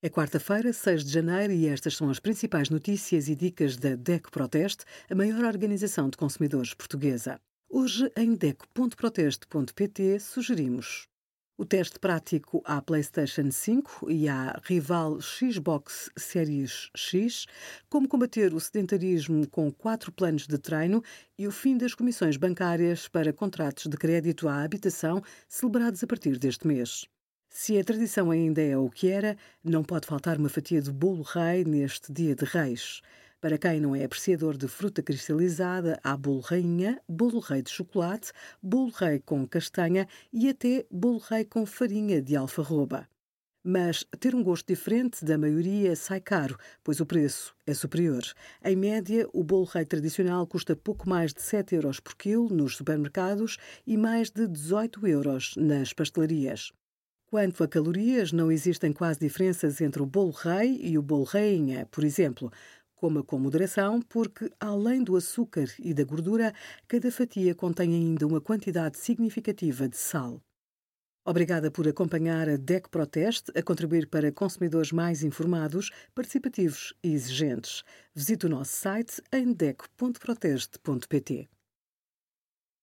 É quarta-feira, 6 de janeiro, e estas são as principais notícias e dicas da DECO Proteste, a maior organização de consumidores portuguesa. Hoje, em DECO.proteste.pt, sugerimos o teste prático à PlayStation 5 e à rival Xbox Series X, como combater o sedentarismo com quatro planos de treino e o fim das comissões bancárias para contratos de crédito à habitação celebrados a partir deste mês. Se a tradição ainda é o que era, não pode faltar uma fatia de bolo rei neste dia de reis. Para quem não é apreciador de fruta cristalizada, há bolo rainha, bolo rei de chocolate, bolo rei com castanha e até bolo rei com farinha de alfarroba. Mas ter um gosto diferente da maioria sai caro, pois o preço é superior. Em média, o bolo rei tradicional custa pouco mais de 7 euros por quilo nos supermercados e mais de 18 euros nas pastelarias. Quanto a calorias, não existem quase diferenças entre o bolo rei e o bolo rainha. Por exemplo, coma com moderação, porque, além do açúcar e da gordura, cada fatia contém ainda uma quantidade significativa de sal. Obrigada por acompanhar a DEC Proteste a contribuir para consumidores mais informados, participativos e exigentes. Visite o nosso site em deco.proteste.pt.